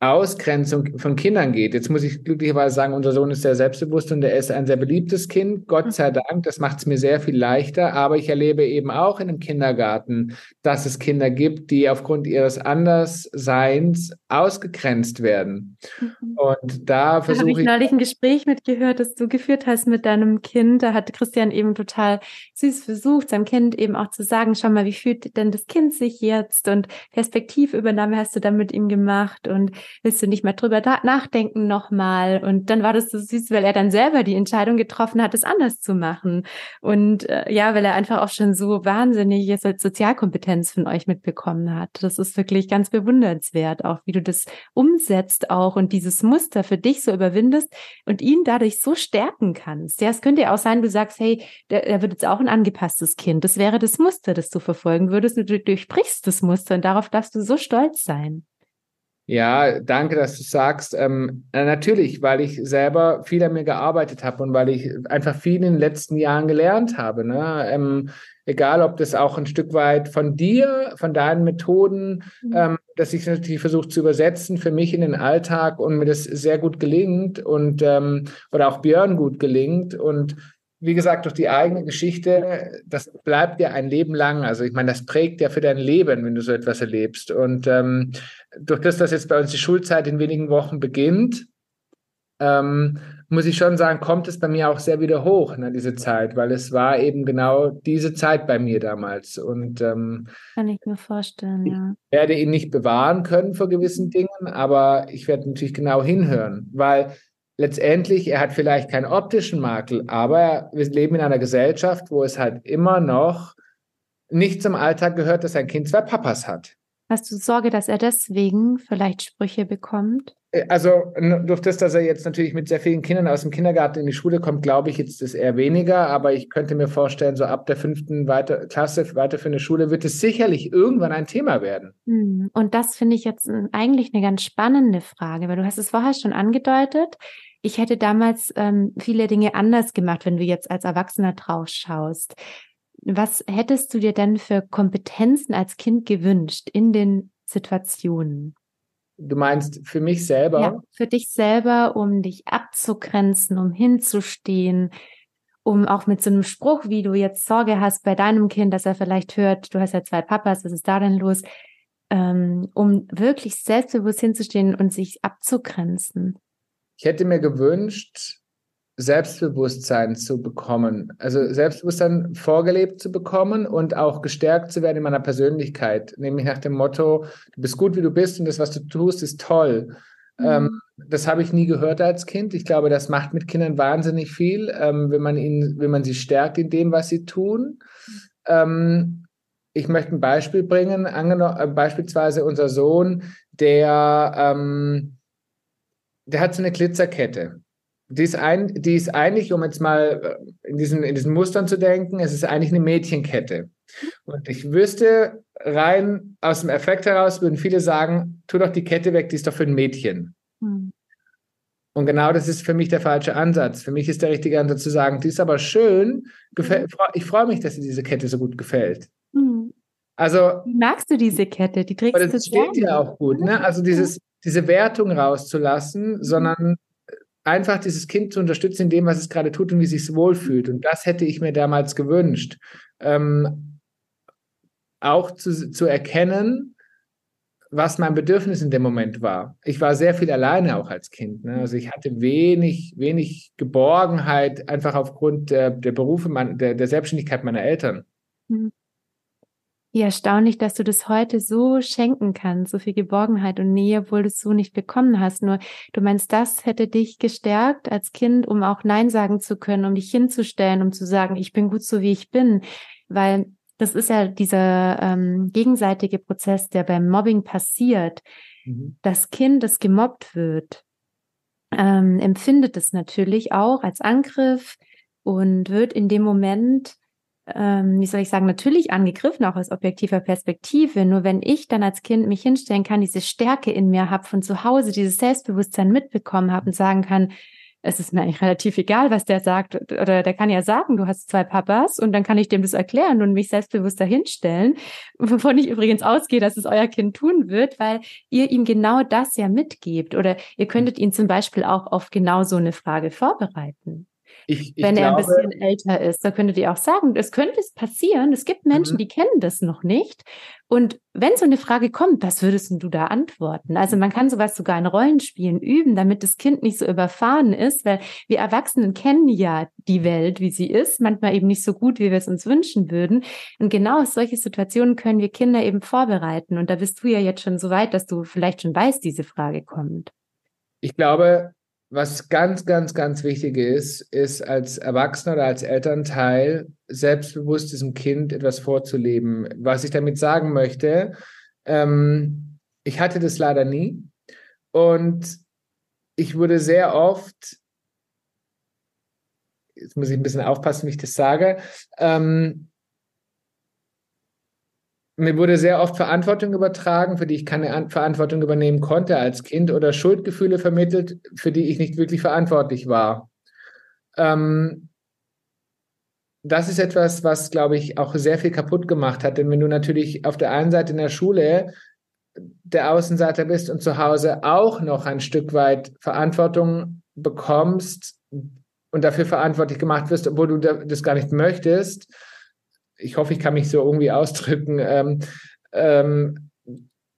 Ausgrenzung von Kindern geht. Jetzt muss ich glücklicherweise sagen, unser Sohn ist sehr selbstbewusst und er ist ein sehr beliebtes Kind. Gott mhm. sei Dank, das macht es mir sehr viel leichter. Aber ich erlebe eben auch in einem Kindergarten, dass es Kinder gibt, die aufgrund ihres Andersseins ausgegrenzt werden. Mhm. Und da versuche da ich. Ich neulich ein Gespräch mitgehört, das du geführt hast mit deinem Kind. Da hat Christian eben total süß versucht, seinem Kind eben auch zu sagen, schau mal, wie fühlt denn das Kind sich jetzt? Und Perspektivübernahme hast du dann mit ihm gemacht und willst du nicht mehr drüber nachdenken nochmal? Und dann war das so süß, weil er dann selber die Entscheidung getroffen hat, es anders zu machen. Und äh, ja, weil er einfach auch schon so wahnsinnig jetzt als Sozialkompetenz von euch mitbekommen hat. Das ist wirklich ganz bewundernswert, auch wie du das umsetzt auch und dieses Muster für dich so überwindest und ihn dadurch so stärken kannst. Ja, es könnte ja auch sein, du sagst, hey, der, der wird jetzt auch ein angepasstes Kind. Das wäre das Muster, das du verfolgen würdest und du durchbrichst das Muster und darauf darfst du so stolz sein. Ja, danke, dass du sagst. Ähm, natürlich, weil ich selber viel an mir gearbeitet habe und weil ich einfach viel in den letzten Jahren gelernt habe. Ne? Ähm, egal, ob das auch ein Stück weit von dir, von deinen Methoden, mhm. ähm, dass ich natürlich versuche zu übersetzen für mich in den Alltag und mir das sehr gut gelingt und ähm, oder auch Björn gut gelingt und wie gesagt, durch die eigene Geschichte, das bleibt ja ein Leben lang. Also ich meine, das prägt ja für dein Leben, wenn du so etwas erlebst. Und ähm, durch das, dass jetzt bei uns die Schulzeit in wenigen Wochen beginnt, ähm, muss ich schon sagen, kommt es bei mir auch sehr wieder hoch, ne, diese Zeit, weil es war eben genau diese Zeit bei mir damals. Und ähm, kann ich mir vorstellen, ja. Ich werde ihn nicht bewahren können vor gewissen Dingen, aber ich werde natürlich genau hinhören, weil letztendlich, er hat vielleicht keinen optischen Makel, aber wir leben in einer Gesellschaft, wo es halt immer noch nicht zum Alltag gehört, dass ein Kind zwei Papas hat. Hast du Sorge, dass er deswegen vielleicht Sprüche bekommt? Äh, also durch das, dass er jetzt natürlich mit sehr vielen Kindern aus dem Kindergarten in die Schule kommt, glaube ich, jetzt ist eher weniger. Aber ich könnte mir vorstellen, so ab der fünften weiter, Klasse weiterführende Schule wird es sicherlich irgendwann ein Thema werden. Hm, und das finde ich jetzt eigentlich eine ganz spannende Frage, weil du hast es vorher schon angedeutet ich hätte damals ähm, viele Dinge anders gemacht, wenn du jetzt als Erwachsener drauf schaust. Was hättest du dir denn für Kompetenzen als Kind gewünscht in den Situationen? Du meinst für mich selber? Ja, für dich selber, um dich abzugrenzen, um hinzustehen, um auch mit so einem Spruch, wie du jetzt Sorge hast bei deinem Kind, dass er vielleicht hört, du hast ja zwei Papas, was ist da denn los? Ähm, um wirklich selbstbewusst hinzustehen und sich abzugrenzen. Ich hätte mir gewünscht, Selbstbewusstsein zu bekommen, also Selbstbewusstsein vorgelebt zu bekommen und auch gestärkt zu werden in meiner Persönlichkeit, nämlich nach dem Motto, du bist gut, wie du bist und das, was du tust, ist toll. Mhm. Ähm, das habe ich nie gehört als Kind. Ich glaube, das macht mit Kindern wahnsinnig viel, ähm, wenn man ihnen, wenn man sie stärkt in dem, was sie tun. Ähm, ich möchte ein Beispiel bringen, äh, beispielsweise unser Sohn, der ähm, der hat so eine Glitzerkette. Die ist, ein, die ist eigentlich, um jetzt mal äh, in diesen, in diesen Mustern zu denken, es ist eigentlich eine Mädchenkette. Und ich wüsste, rein aus dem Effekt heraus würden viele sagen, tu doch die Kette weg, die ist doch für ein Mädchen. Hm. Und genau das ist für mich der falsche Ansatz. Für mich ist der richtige Ansatz zu sagen, die ist aber schön, gefällt, hm. ich freue mich, dass dir diese Kette so gut gefällt. Hm. Also, Wie magst du diese Kette? Die trägst du Das steht ja auch gut. Ne? Also dieses, diese Wertung rauszulassen, mhm. sondern einfach dieses Kind zu unterstützen in dem, was es gerade tut und wie es sich wohlfühlt. Und das hätte ich mir damals gewünscht. Ähm, auch zu, zu erkennen, was mein Bedürfnis in dem Moment war. Ich war sehr viel alleine auch als Kind. Ne? Also ich hatte wenig, wenig Geborgenheit, einfach aufgrund der, der Berufe, mein, der, der Selbstständigkeit meiner Eltern. Mhm. Wie erstaunlich, dass du das heute so schenken kannst, so viel Geborgenheit und Nähe, obwohl du es so nicht bekommen hast. Nur du meinst, das hätte dich gestärkt als Kind, um auch Nein sagen zu können, um dich hinzustellen, um zu sagen, ich bin gut so wie ich bin. Weil das ist ja dieser ähm, gegenseitige Prozess, der beim Mobbing passiert. Mhm. Das Kind, das gemobbt wird, ähm, empfindet es natürlich auch als Angriff und wird in dem Moment ähm, wie soll ich sagen, natürlich angegriffen, auch aus objektiver Perspektive. Nur wenn ich dann als Kind mich hinstellen kann, diese Stärke in mir habe, von zu Hause dieses Selbstbewusstsein mitbekommen habe und sagen kann, es ist mir eigentlich relativ egal, was der sagt. Oder der kann ja sagen, du hast zwei Papas und dann kann ich dem das erklären und mich selbstbewusst dahinstellen, wovon ich übrigens ausgehe, dass es euer Kind tun wird, weil ihr ihm genau das ja mitgebt. Oder ihr könntet ihn zum Beispiel auch auf genau so eine Frage vorbereiten. Ich, ich wenn glaube, er ein bisschen älter ist. Da könntet ihr auch sagen, es könnte passieren. Es gibt Menschen, mhm. die kennen das noch nicht. Und wenn so eine Frage kommt, was würdest du da antworten? Also man kann sowas sogar in Rollenspielen üben, damit das Kind nicht so überfahren ist, weil wir Erwachsenen kennen ja die Welt, wie sie ist, manchmal eben nicht so gut, wie wir es uns wünschen würden. Und genau aus solche Situationen können wir Kinder eben vorbereiten. Und da bist du ja jetzt schon so weit, dass du vielleicht schon weißt, diese Frage kommt. Ich glaube, was ganz, ganz, ganz wichtig ist, ist als Erwachsener oder als Elternteil selbstbewusst diesem Kind etwas vorzuleben. Was ich damit sagen möchte, ähm, ich hatte das leider nie und ich wurde sehr oft, jetzt muss ich ein bisschen aufpassen, wie ich das sage, ähm, mir wurde sehr oft Verantwortung übertragen, für die ich keine Verantwortung übernehmen konnte als Kind oder Schuldgefühle vermittelt, für die ich nicht wirklich verantwortlich war. Ähm, das ist etwas, was, glaube ich, auch sehr viel kaputt gemacht hat. Denn wenn du natürlich auf der einen Seite in der Schule der Außenseiter bist und zu Hause auch noch ein Stück weit Verantwortung bekommst und dafür verantwortlich gemacht wirst, obwohl du das gar nicht möchtest, ich hoffe, ich kann mich so irgendwie ausdrücken, ähm, ähm,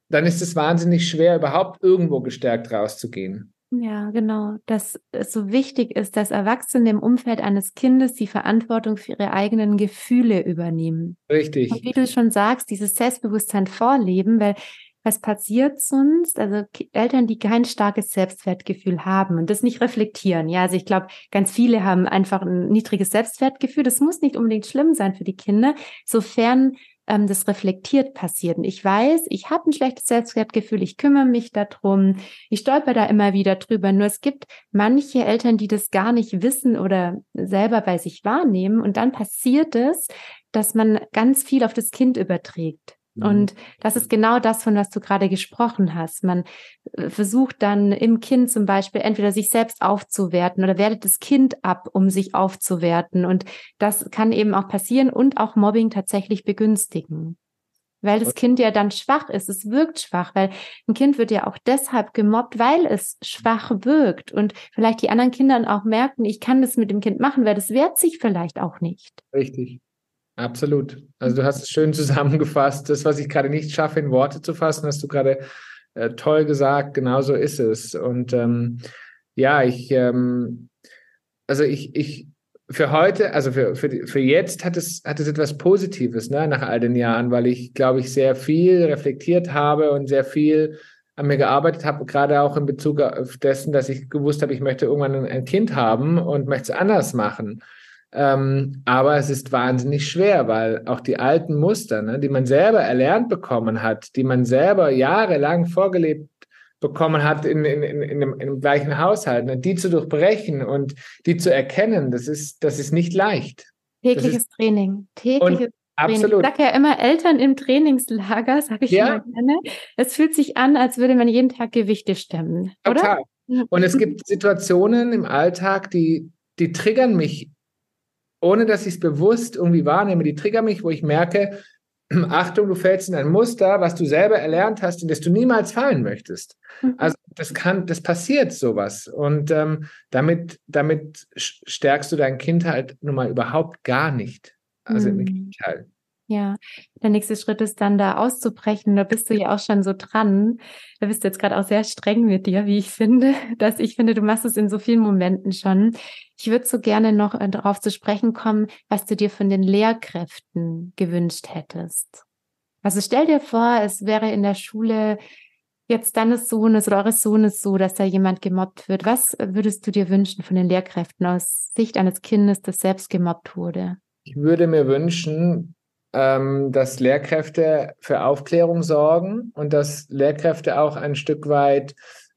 dann ist es wahnsinnig schwer, überhaupt irgendwo gestärkt rauszugehen. Ja, genau. Dass es so wichtig ist, dass Erwachsene im Umfeld eines Kindes die Verantwortung für ihre eigenen Gefühle übernehmen. Richtig. Und wie du schon sagst, dieses Selbstbewusstsein vorleben, weil was passiert sonst? Also Eltern, die kein starkes Selbstwertgefühl haben und das nicht reflektieren. Ja, also ich glaube, ganz viele haben einfach ein niedriges Selbstwertgefühl. Das muss nicht unbedingt schlimm sein für die Kinder, sofern ähm, das reflektiert passiert. Und ich weiß, ich habe ein schlechtes Selbstwertgefühl, ich kümmere mich darum, ich stolper da immer wieder drüber. Nur es gibt manche Eltern, die das gar nicht wissen oder selber bei sich wahrnehmen. Und dann passiert es, dass man ganz viel auf das Kind überträgt. Mhm. Und das ist genau das, von was du gerade gesprochen hast. Man äh, versucht dann im Kind zum Beispiel entweder sich selbst aufzuwerten oder wertet das Kind ab, um sich aufzuwerten. Und das kann eben auch passieren und auch Mobbing tatsächlich begünstigen. Weil das Kind ja dann schwach ist. Es wirkt schwach, weil ein Kind wird ja auch deshalb gemobbt, weil es schwach wirkt. Und vielleicht die anderen Kinder auch merken, ich kann das mit dem Kind machen, weil das wehrt sich vielleicht auch nicht. Richtig. Absolut. Also du hast es schön zusammengefasst. Das, was ich gerade nicht schaffe, in Worte zu fassen, hast du gerade äh, toll gesagt. Genau so ist es. Und ähm, ja, ich, ähm, also ich, ich, für heute, also für, für, für jetzt hat es, hat es etwas Positives, ne, nach all den Jahren, weil ich, glaube ich, sehr viel reflektiert habe und sehr viel an mir gearbeitet habe, gerade auch in Bezug auf dessen, dass ich gewusst habe, ich möchte irgendwann ein Kind haben und möchte es anders machen. Ähm, aber es ist wahnsinnig schwer, weil auch die alten Muster, ne, die man selber erlernt bekommen hat, die man selber jahrelang vorgelebt bekommen hat in, in, in, in, dem, dem gleichen Haushalt, ne, die zu durchbrechen und die zu erkennen, das ist, das ist nicht leicht. Tägliches ist, Training. Tägliches Training. Absolut. Ich sage ja immer Eltern im Trainingslager, sage ich ja. immer gerne. Es fühlt sich an, als würde man jeden Tag Gewichte stemmen. Total. Oder? Und es gibt Situationen im Alltag, die, die triggern mich ohne dass ich es bewusst irgendwie wahrnehme, die triggern mich, wo ich merke, Achtung, du fällst in ein Muster, was du selber erlernt hast, in das du niemals fallen möchtest. Mhm. Also das kann, das passiert sowas. Und ähm, damit, damit stärkst du dein Kind halt nun mal überhaupt gar nicht. Also mhm. im Gegenteil. Ja, der nächste Schritt ist dann da auszubrechen. Da bist du ja auch schon so dran. Da bist du jetzt gerade auch sehr streng mit dir, wie ich finde, dass ich finde, du machst es in so vielen Momenten schon. Ich würde so gerne noch äh, darauf zu sprechen kommen, was du dir von den Lehrkräften gewünscht hättest. Also stell dir vor, es wäre in der Schule jetzt deines Sohnes oder eures Sohnes so, dass da jemand gemobbt wird. Was würdest du dir wünschen von den Lehrkräften aus Sicht eines Kindes, das selbst gemobbt wurde? Ich würde mir wünschen, ähm, dass Lehrkräfte für Aufklärung sorgen und dass Lehrkräfte auch ein Stück weit,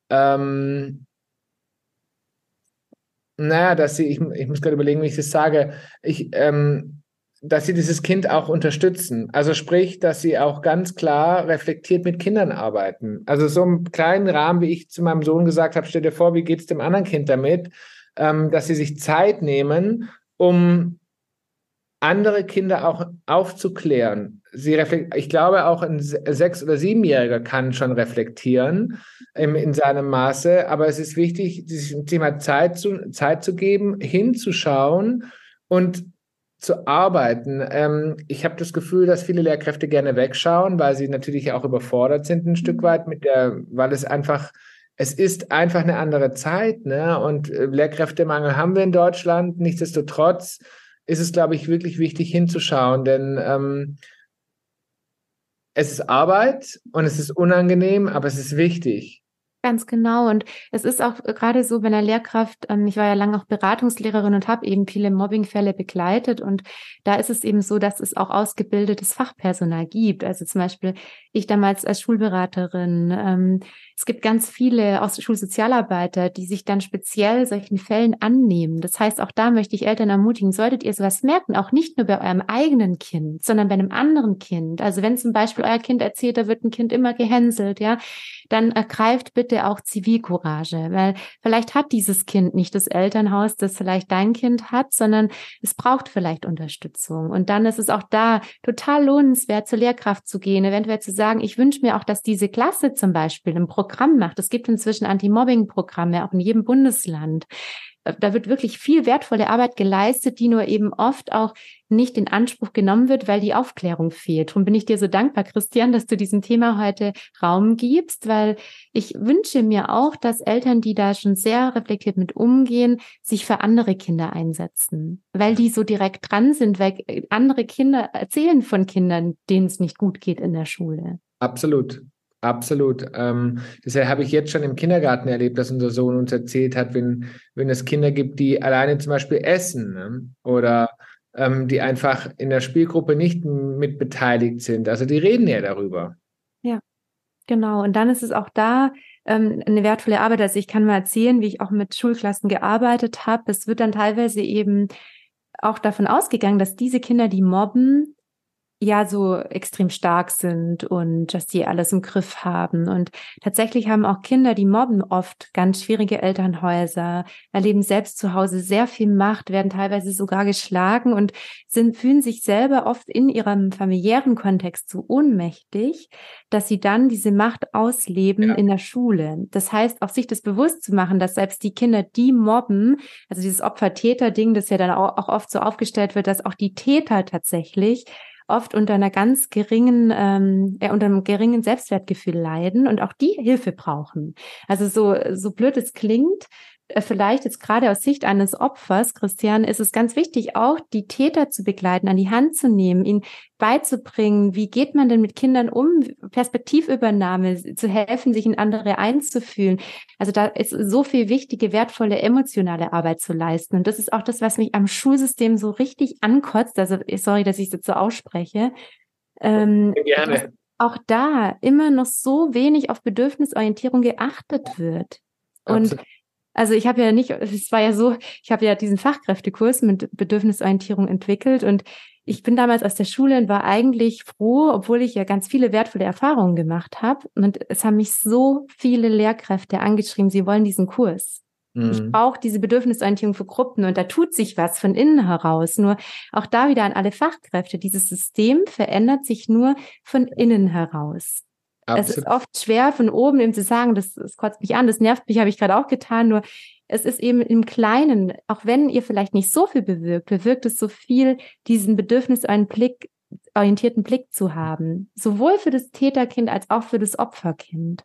ähm, naja, dass sie, ich, ich muss gerade überlegen, wie ich das sage, ich, ähm, dass sie dieses Kind auch unterstützen. Also sprich, dass sie auch ganz klar reflektiert mit Kindern arbeiten. Also so im kleinen Rahmen, wie ich zu meinem Sohn gesagt habe, stell dir vor, wie geht es dem anderen Kind damit, ähm, dass sie sich Zeit nehmen, um andere Kinder auch aufzuklären. Sie ich glaube, auch ein sechs- oder siebenjähriger kann schon reflektieren im, in seinem Maße, aber es ist wichtig, sich Thema Zeit zu, Zeit zu geben, hinzuschauen und zu arbeiten. Ähm, ich habe das Gefühl, dass viele Lehrkräfte gerne wegschauen, weil sie natürlich auch überfordert sind ein Stück weit mit der, weil es einfach es ist einfach eine andere Zeit, ne? Und äh, Lehrkräftemangel haben wir in Deutschland. Nichtsdestotrotz ist es, glaube ich, wirklich wichtig hinzuschauen, denn ähm, es ist Arbeit und es ist unangenehm, aber es ist wichtig. Ganz genau. Und es ist auch gerade so bei einer Lehrkraft, ähm, ich war ja lange auch Beratungslehrerin und habe eben viele Mobbingfälle begleitet. Und da ist es eben so, dass es auch ausgebildetes Fachpersonal gibt. Also zum Beispiel ich damals als Schulberaterin. Ähm, es gibt ganz viele aus Schulsozialarbeiter, die sich dann speziell solchen Fällen annehmen. Das heißt, auch da möchte ich Eltern ermutigen, solltet ihr sowas merken, auch nicht nur bei eurem eigenen Kind, sondern bei einem anderen Kind. Also wenn zum Beispiel euer Kind erzählt, da wird ein Kind immer gehänselt, ja, dann ergreift bitte auch Zivilcourage, weil vielleicht hat dieses Kind nicht das Elternhaus, das vielleicht dein Kind hat, sondern es braucht vielleicht Unterstützung. Und dann ist es auch da total lohnenswert, zur Lehrkraft zu gehen, eventuell zu sagen, ich wünsche mir auch, dass diese Klasse zum Beispiel ein Programm macht. Es gibt inzwischen Anti-Mobbing-Programme auch in jedem Bundesland da wird wirklich viel wertvolle Arbeit geleistet, die nur eben oft auch nicht in Anspruch genommen wird, weil die Aufklärung fehlt. Darum bin ich dir so dankbar, Christian, dass du diesem Thema heute Raum gibst, weil ich wünsche mir auch, dass Eltern, die da schon sehr reflektiert mit umgehen, sich für andere Kinder einsetzen, weil die so direkt dran sind, weil andere Kinder erzählen von Kindern, denen es nicht gut geht in der Schule. Absolut. Absolut. Ähm, deshalb habe ich jetzt schon im Kindergarten erlebt, dass unser Sohn uns erzählt hat, wenn, wenn es Kinder gibt, die alleine zum Beispiel essen ne? oder ähm, die einfach in der Spielgruppe nicht mit beteiligt sind. Also die reden ja darüber. Ja, genau. Und dann ist es auch da ähm, eine wertvolle Arbeit. Also ich kann mal erzählen, wie ich auch mit Schulklassen gearbeitet habe. Es wird dann teilweise eben auch davon ausgegangen, dass diese Kinder, die mobben, ja so extrem stark sind und dass die alles im Griff haben. Und tatsächlich haben auch Kinder, die mobben, oft ganz schwierige Elternhäuser, erleben selbst zu Hause sehr viel Macht, werden teilweise sogar geschlagen und sind, fühlen sich selber oft in ihrem familiären Kontext so ohnmächtig, dass sie dann diese Macht ausleben ja. in der Schule. Das heißt, auch sich das bewusst zu machen, dass selbst die Kinder, die mobben, also dieses Opfer-Täter-Ding, das ja dann auch, auch oft so aufgestellt wird, dass auch die Täter tatsächlich oft unter einer ganz geringen, ähm, äh, unter einem geringen Selbstwertgefühl leiden und auch die Hilfe brauchen. Also so, so blöd es klingt, vielleicht jetzt gerade aus Sicht eines Opfers, Christian, ist es ganz wichtig, auch die Täter zu begleiten, an die Hand zu nehmen, ihnen beizubringen, wie geht man denn mit Kindern um, Perspektivübernahme, zu helfen, sich in andere einzufühlen. Also da ist so viel wichtige, wertvolle, emotionale Arbeit zu leisten. Und das ist auch das, was mich am Schulsystem so richtig ankotzt. Also sorry, dass ich es jetzt so ausspreche. Ähm, Gerne. Auch da immer noch so wenig auf Bedürfnisorientierung geachtet wird. Und Absolut. Also ich habe ja nicht, es war ja so, ich habe ja diesen Fachkräftekurs mit Bedürfnisorientierung entwickelt und ich bin damals aus der Schule und war eigentlich froh, obwohl ich ja ganz viele wertvolle Erfahrungen gemacht habe. Und es haben mich so viele Lehrkräfte angeschrieben, sie wollen diesen Kurs. Mhm. Ich brauche diese Bedürfnisorientierung für Gruppen und da tut sich was von innen heraus. Nur auch da wieder an alle Fachkräfte. Dieses System verändert sich nur von innen heraus. Absolut. Es ist oft schwer von oben eben zu sagen, das, das kotzt mich an, das nervt mich, habe ich gerade auch getan, nur es ist eben im Kleinen, auch wenn ihr vielleicht nicht so viel bewirkt, bewirkt es so viel, diesen Bedürfnis, einen Blick, orientierten Blick zu haben. Sowohl für das Täterkind als auch für das Opferkind.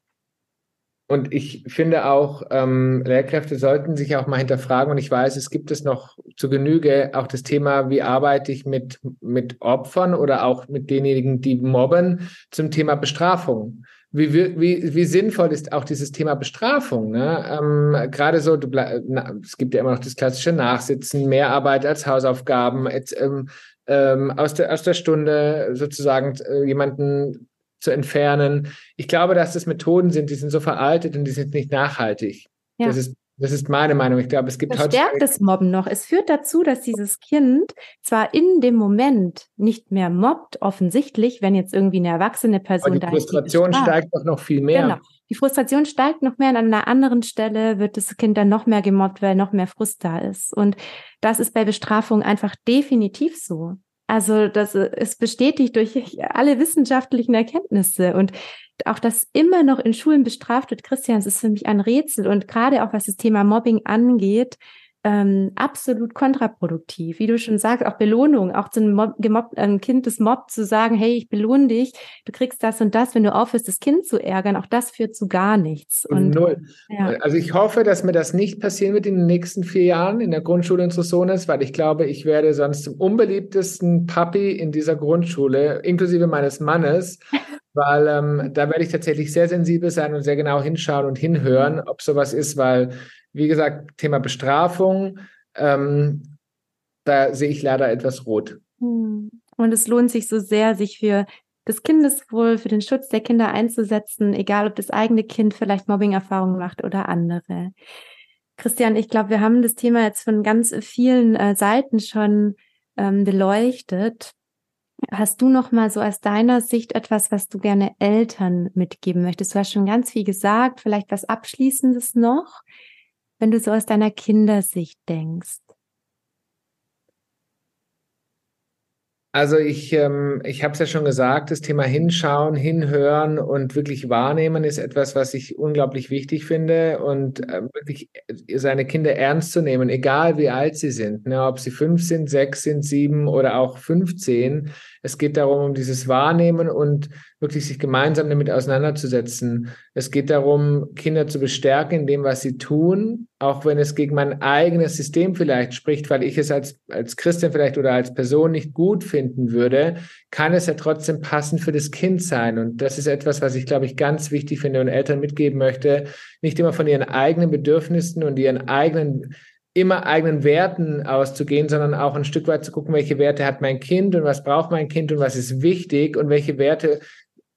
Und ich finde auch, ähm, Lehrkräfte sollten sich auch mal hinterfragen. Und ich weiß, es gibt es noch zu Genüge auch das Thema, wie arbeite ich mit, mit Opfern oder auch mit denjenigen, die mobben, zum Thema Bestrafung. Wie, wie, wie sinnvoll ist auch dieses Thema Bestrafung? Ne? Ähm, Gerade so, du na, es gibt ja immer noch das klassische Nachsitzen, mehr Arbeit als Hausaufgaben, jetzt, ähm, ähm, aus, der, aus der Stunde sozusagen äh, jemanden zu entfernen. Ich glaube, dass das Methoden sind, die sind so veraltet und die sind nicht nachhaltig. Ja. Das ist das ist meine Meinung. Ich glaube, es gibt Verstärkt das Mobben noch. Es führt dazu, dass dieses Kind zwar in dem Moment nicht mehr mobbt, offensichtlich, wenn jetzt irgendwie eine erwachsene Person Aber die Frustration steigt doch noch viel mehr. Genau. Die Frustration steigt noch mehr. An einer anderen Stelle wird das Kind dann noch mehr gemobbt, weil noch mehr Frust da ist. Und das ist bei Bestrafung einfach definitiv so. Also das ist bestätigt durch alle wissenschaftlichen Erkenntnisse. Und auch das immer noch in Schulen bestraft wird, Christian, das ist für mich ein Rätsel. Und gerade auch was das Thema Mobbing angeht, ähm, absolut kontraproduktiv. Wie du schon sagst, auch Belohnung, auch zu einem Mob gemobbten ähm, Kind des Mob zu sagen, hey, ich belohne dich, du kriegst das und das, wenn du aufhörst, das Kind zu ärgern, auch das führt zu gar nichts. Und, Null. Ja. Also ich hoffe, dass mir das nicht passieren wird in den nächsten vier Jahren in der Grundschule unseres Sohnes, weil ich glaube, ich werde sonst zum unbeliebtesten Papi in dieser Grundschule, inklusive meines Mannes. weil ähm, da werde ich tatsächlich sehr sensibel sein und sehr genau hinschauen und hinhören, ob sowas ist, weil, wie gesagt, Thema Bestrafung, ähm, da sehe ich leider etwas rot. Hm. Und es lohnt sich so sehr, sich für das Kindeswohl, für den Schutz der Kinder einzusetzen, egal ob das eigene Kind vielleicht Mobbing-Erfahrungen macht oder andere. Christian, ich glaube, wir haben das Thema jetzt von ganz vielen äh, Seiten schon ähm, beleuchtet. Hast du noch mal so aus deiner Sicht etwas, was du gerne Eltern mitgeben möchtest? Du hast schon ganz viel gesagt, vielleicht was Abschließendes noch, wenn du so aus deiner Kindersicht denkst. Also ich, ähm, ich habe es ja schon gesagt, das Thema Hinschauen, Hinhören und wirklich wahrnehmen ist etwas, was ich unglaublich wichtig finde und äh, wirklich seine Kinder ernst zu nehmen, egal wie alt sie sind, ne, ob sie fünf sind, sechs sind, sieben oder auch 15. Es geht darum, um dieses Wahrnehmen und wirklich sich gemeinsam damit auseinanderzusetzen. Es geht darum, Kinder zu bestärken in dem, was sie tun, auch wenn es gegen mein eigenes System vielleicht spricht, weil ich es als, als Christian vielleicht oder als Person nicht gut finden würde, kann es ja trotzdem passend für das Kind sein. Und das ist etwas, was ich, glaube ich, ganz wichtig finde und Eltern mitgeben möchte, nicht immer von ihren eigenen Bedürfnissen und ihren eigenen immer eigenen Werten auszugehen, sondern auch ein Stück weit zu gucken, welche Werte hat mein Kind und was braucht mein Kind und was ist wichtig und welche Werte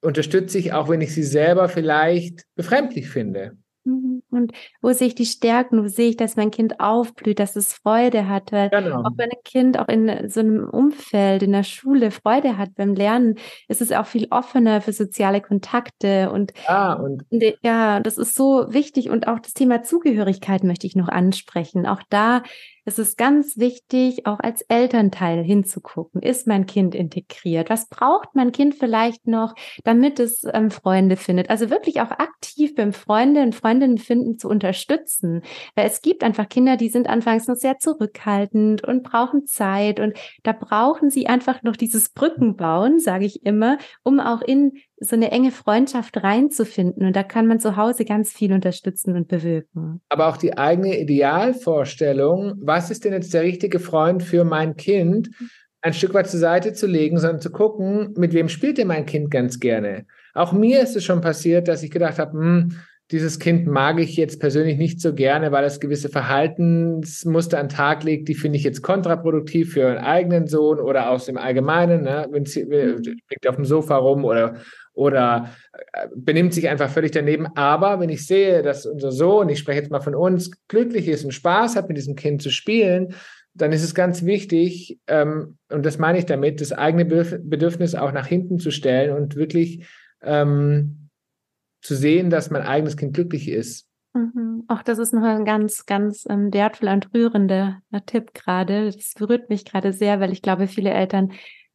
unterstütze ich, auch wenn ich sie selber vielleicht befremdlich finde. Mhm. Und wo sehe ich die Stärken, wo sehe ich, dass mein Kind aufblüht, dass es Freude hat, weil genau. auch wenn ein Kind auch in so einem Umfeld, in der Schule Freude hat beim Lernen, ist es auch viel offener für soziale Kontakte und, ah, und ja, das ist so wichtig und auch das Thema Zugehörigkeit möchte ich noch ansprechen. Auch da es ist ganz wichtig, auch als Elternteil hinzugucken. Ist mein Kind integriert? Was braucht mein Kind vielleicht noch, damit es ähm, Freunde findet? Also wirklich auch aktiv beim Freunde und Freundinnen finden zu unterstützen. Weil es gibt einfach Kinder, die sind anfangs noch sehr zurückhaltend und brauchen Zeit. Und da brauchen sie einfach noch dieses Brückenbauen, sage ich immer, um auch in so eine enge Freundschaft reinzufinden. Und da kann man zu Hause ganz viel unterstützen und bewirken. Aber auch die eigene Idealvorstellung, was ist denn jetzt der richtige Freund für mein Kind, ein Stück weit zur Seite zu legen, sondern zu gucken, mit wem spielt denn mein Kind ganz gerne. Auch mir ist es schon passiert, dass ich gedacht habe, hm, dieses Kind mag ich jetzt persönlich nicht so gerne, weil es gewisse Verhaltensmuster an den Tag legt, die finde ich jetzt kontraproduktiv für einen eigenen Sohn oder aus dem Allgemeinen. Ne? Wenn sie liegt auf dem Sofa rum oder oder äh, benimmt sich einfach völlig daneben. Aber wenn ich sehe, dass unser Sohn, ich spreche jetzt mal von uns, glücklich ist und Spaß hat, mit diesem Kind zu spielen, dann ist es ganz wichtig, ähm, und das meine ich damit, das eigene Bedürfnis auch nach hinten zu stellen und wirklich ähm, zu sehen, dass mein eigenes Kind glücklich ist. Mhm. Auch das ist noch ein ganz, ganz ähm, wertvoller und rührender Tipp gerade. Das berührt mich gerade sehr, weil ich glaube, viele Eltern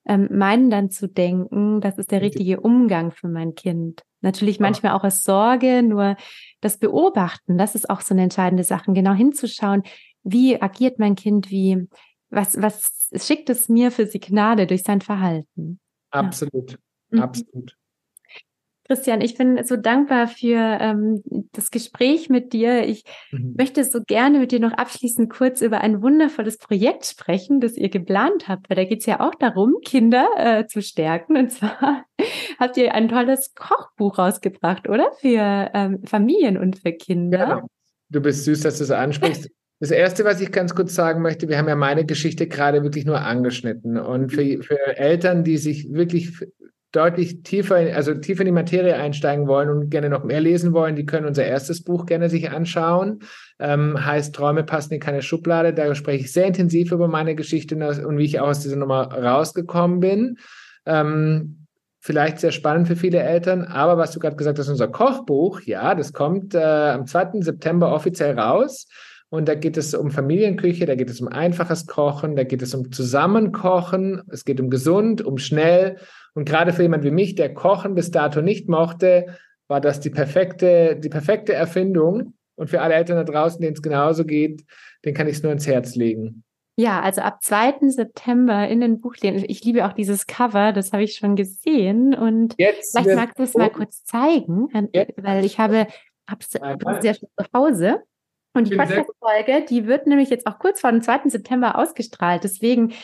ähm, meinen dann zu denken, das ist der richtige Umgang für mein Kind. Natürlich manchmal auch als Sorge, nur das Beobachten, das ist auch so eine entscheidende Sache, genau hinzuschauen, wie agiert mein Kind, wie, was, was schickt es mir für Signale durch sein Verhalten. Absolut, ja. absolut. Christian, ich bin so dankbar für ähm, das Gespräch mit dir. Ich mhm. möchte so gerne mit dir noch abschließend kurz über ein wundervolles Projekt sprechen, das ihr geplant habt, weil da geht es ja auch darum, Kinder äh, zu stärken. Und zwar habt ihr ein tolles Kochbuch rausgebracht, oder? Für ähm, Familien und für Kinder. Genau. Du bist süß, dass du es ansprichst. Das Erste, was ich ganz kurz sagen möchte, wir haben ja meine Geschichte gerade wirklich nur angeschnitten. Und für, für Eltern, die sich wirklich deutlich tiefer, also tiefer in die Materie einsteigen wollen und gerne noch mehr lesen wollen, die können unser erstes Buch gerne sich anschauen. Ähm, heißt Träume passen in keine Schublade. Da spreche ich sehr intensiv über meine Geschichte und wie ich auch aus dieser Nummer rausgekommen bin. Ähm, vielleicht sehr spannend für viele Eltern, aber was du gerade gesagt hast, unser Kochbuch, ja, das kommt äh, am 2. September offiziell raus. Und da geht es um Familienküche, da geht es um einfaches Kochen, da geht es um Zusammenkochen, es geht um gesund, um schnell und gerade für jemand wie mich, der Kochen bis dato nicht mochte, war das die perfekte, die perfekte Erfindung. Und für alle Eltern da draußen, denen es genauso geht, den kann ich es nur ins Herz legen. Ja, also ab 2. September in den Buchläden. Ich liebe auch dieses Cover, das habe ich schon gesehen. Und Jetzt vielleicht magst du es mal kurz zeigen, Jetzt. weil ich habe es sehr schön zu Hause. Und die Podcast-Folge, die wird nämlich jetzt auch kurz vor dem 2. September ausgestrahlt. Deswegen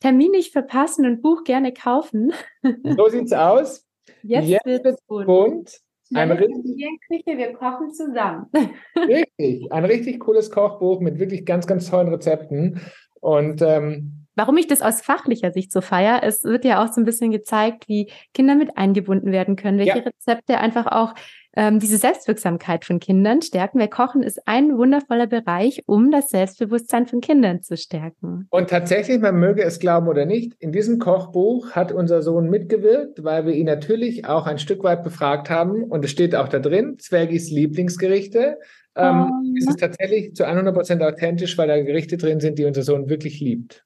Termin nicht verpassen und Buch gerne kaufen. So sieht's aus. Jetzt, Jetzt wird's bunt. bunt. Ein Küche, wir kochen zusammen. Richtig, ein richtig cooles Kochbuch mit wirklich ganz, ganz tollen Rezepten. Und ähm, Warum ich das aus fachlicher Sicht so feiere, es wird ja auch so ein bisschen gezeigt, wie Kinder mit eingebunden werden können, welche ja. Rezepte einfach auch ähm, diese Selbstwirksamkeit von Kindern stärken. Weil Kochen ist ein wundervoller Bereich, um das Selbstbewusstsein von Kindern zu stärken. Und tatsächlich, man möge es glauben oder nicht, in diesem Kochbuch hat unser Sohn mitgewirkt, weil wir ihn natürlich auch ein Stück weit befragt haben. Und es steht auch da drin, Zwergis Lieblingsgerichte. Ähm, oh. Es ist tatsächlich zu 100 Prozent authentisch, weil da Gerichte drin sind, die unser Sohn wirklich liebt.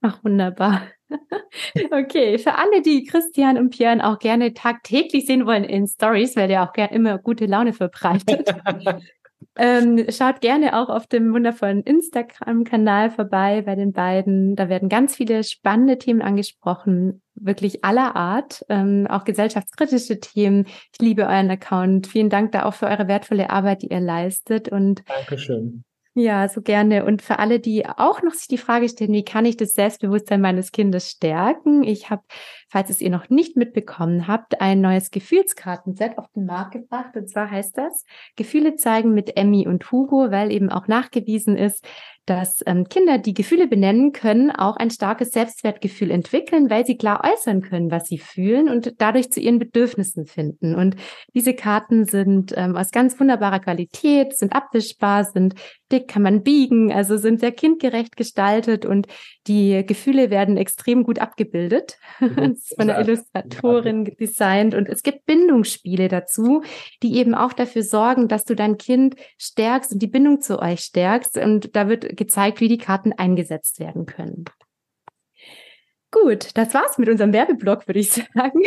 Ach, wunderbar. Okay, für alle, die Christian und Björn auch gerne tagtäglich sehen wollen in Stories, weil der auch gerne immer gute Laune verbreitet, ähm, schaut gerne auch auf dem wundervollen Instagram-Kanal vorbei bei den beiden. Da werden ganz viele spannende Themen angesprochen, wirklich aller Art, ähm, auch gesellschaftskritische Themen. Ich liebe euren Account. Vielen Dank da auch für eure wertvolle Arbeit, die ihr leistet. Und Dankeschön. Ja, so gerne. Und für alle, die auch noch sich die Frage stellen, wie kann ich das Selbstbewusstsein meines Kindes stärken? Ich habe, falls es ihr noch nicht mitbekommen habt, ein neues Gefühlskartenset auf den Markt gebracht. Und zwar heißt das Gefühle zeigen mit Emmy und Hugo, weil eben auch nachgewiesen ist, dass ähm, Kinder, die Gefühle benennen können, auch ein starkes Selbstwertgefühl entwickeln, weil sie klar äußern können, was sie fühlen und dadurch zu ihren Bedürfnissen finden. Und diese Karten sind ähm, aus ganz wunderbarer Qualität, sind abwischbar, sind dick, kann man biegen, also sind sehr kindgerecht gestaltet und die Gefühle werden extrem gut abgebildet. das ist von der Illustratorin designt und es gibt Bindungsspiele dazu, die eben auch dafür sorgen, dass du dein Kind stärkst und die Bindung zu euch stärkst und da wird gezeigt, wie die Karten eingesetzt werden können. Gut, das war's mit unserem Werbeblock, würde ich sagen.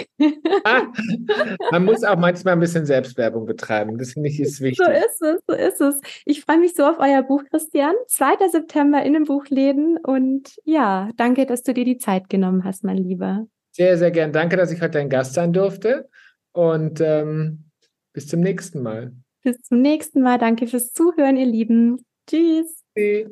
Ah, man muss auch manchmal ein bisschen Selbstwerbung betreiben. Das finde ich ist wichtig. So ist es, so ist es. Ich freue mich so auf euer Buch, Christian. 2. September in den Buchläden. Und ja, danke, dass du dir die Zeit genommen hast, mein Lieber. Sehr, sehr gern. Danke, dass ich heute dein Gast sein durfte. Und ähm, bis zum nächsten Mal. Bis zum nächsten Mal. Danke fürs Zuhören, ihr Lieben. Tschüss. Tschüss.